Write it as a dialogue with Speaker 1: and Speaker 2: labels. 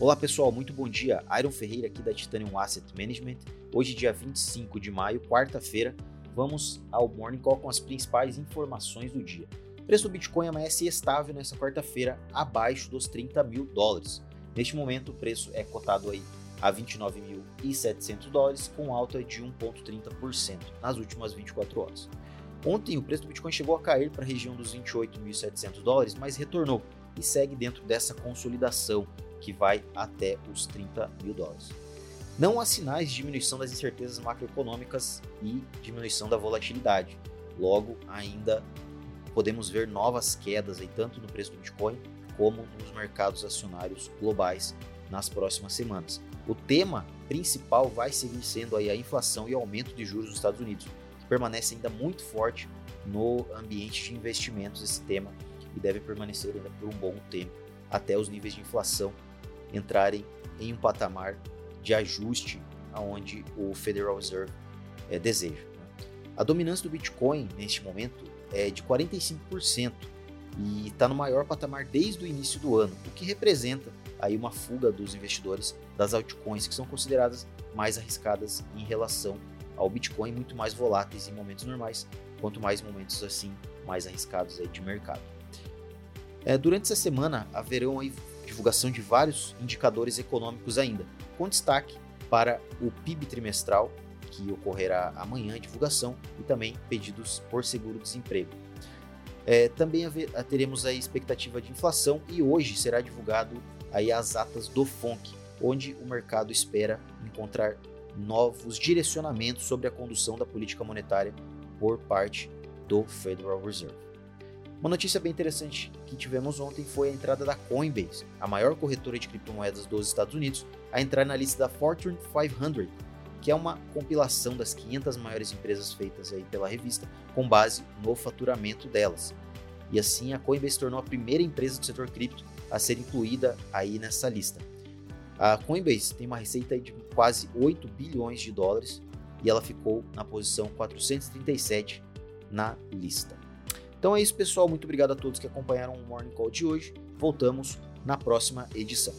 Speaker 1: Olá pessoal, muito bom dia. Iron Ferreira aqui da Titanium Asset Management. Hoje, dia 25 de maio, quarta-feira, vamos ao Morning Call com as principais informações do dia. O preço do Bitcoin amanhece estável nessa quarta-feira, abaixo dos 30 mil dólares. Neste momento, o preço é cotado aí a 29.700 dólares, com alta de 1,30% nas últimas 24 horas. Ontem, o preço do Bitcoin chegou a cair para a região dos 28.700 dólares, mas retornou e segue dentro dessa consolidação que vai até os 30 mil dólares. Não há sinais de diminuição das incertezas macroeconômicas e diminuição da volatilidade. Logo, ainda podemos ver novas quedas aí, tanto no preço do Bitcoin como nos mercados acionários globais nas próximas semanas. O tema principal vai seguir sendo aí a inflação e aumento de juros dos Estados Unidos, que permanece ainda muito forte no ambiente de investimentos esse tema e deve permanecer ainda por um bom tempo até os níveis de inflação entrarem em um patamar de ajuste aonde o Federal Reserve é, deseja. Né? A dominância do Bitcoin neste momento é de 45% e está no maior patamar desde o início do ano, o que representa aí uma fuga dos investidores das altcoins que são consideradas mais arriscadas em relação ao Bitcoin, muito mais voláteis em momentos normais, quanto mais momentos assim mais arriscados aí de mercado. É, durante essa semana haverão aí divulgação de vários indicadores econômicos ainda, com destaque para o PIB trimestral, que ocorrerá amanhã a divulgação, e também pedidos por seguro-desemprego. É, também haver, teremos a expectativa de inflação e hoje será divulgado aí as atas do FONC, onde o mercado espera encontrar novos direcionamentos sobre a condução da política monetária por parte do Federal Reserve. Uma notícia bem interessante que tivemos ontem foi a entrada da Coinbase, a maior corretora de criptomoedas dos Estados Unidos, a entrar na lista da Fortune 500, que é uma compilação das 500 maiores empresas feitas aí pela revista, com base no faturamento delas. E assim a Coinbase se tornou a primeira empresa do setor cripto a ser incluída aí nessa lista. A Coinbase tem uma receita de quase 8 bilhões de dólares e ela ficou na posição 437 na lista. Então é isso, pessoal. Muito obrigado a todos que acompanharam o Morning Call de hoje. Voltamos na próxima edição.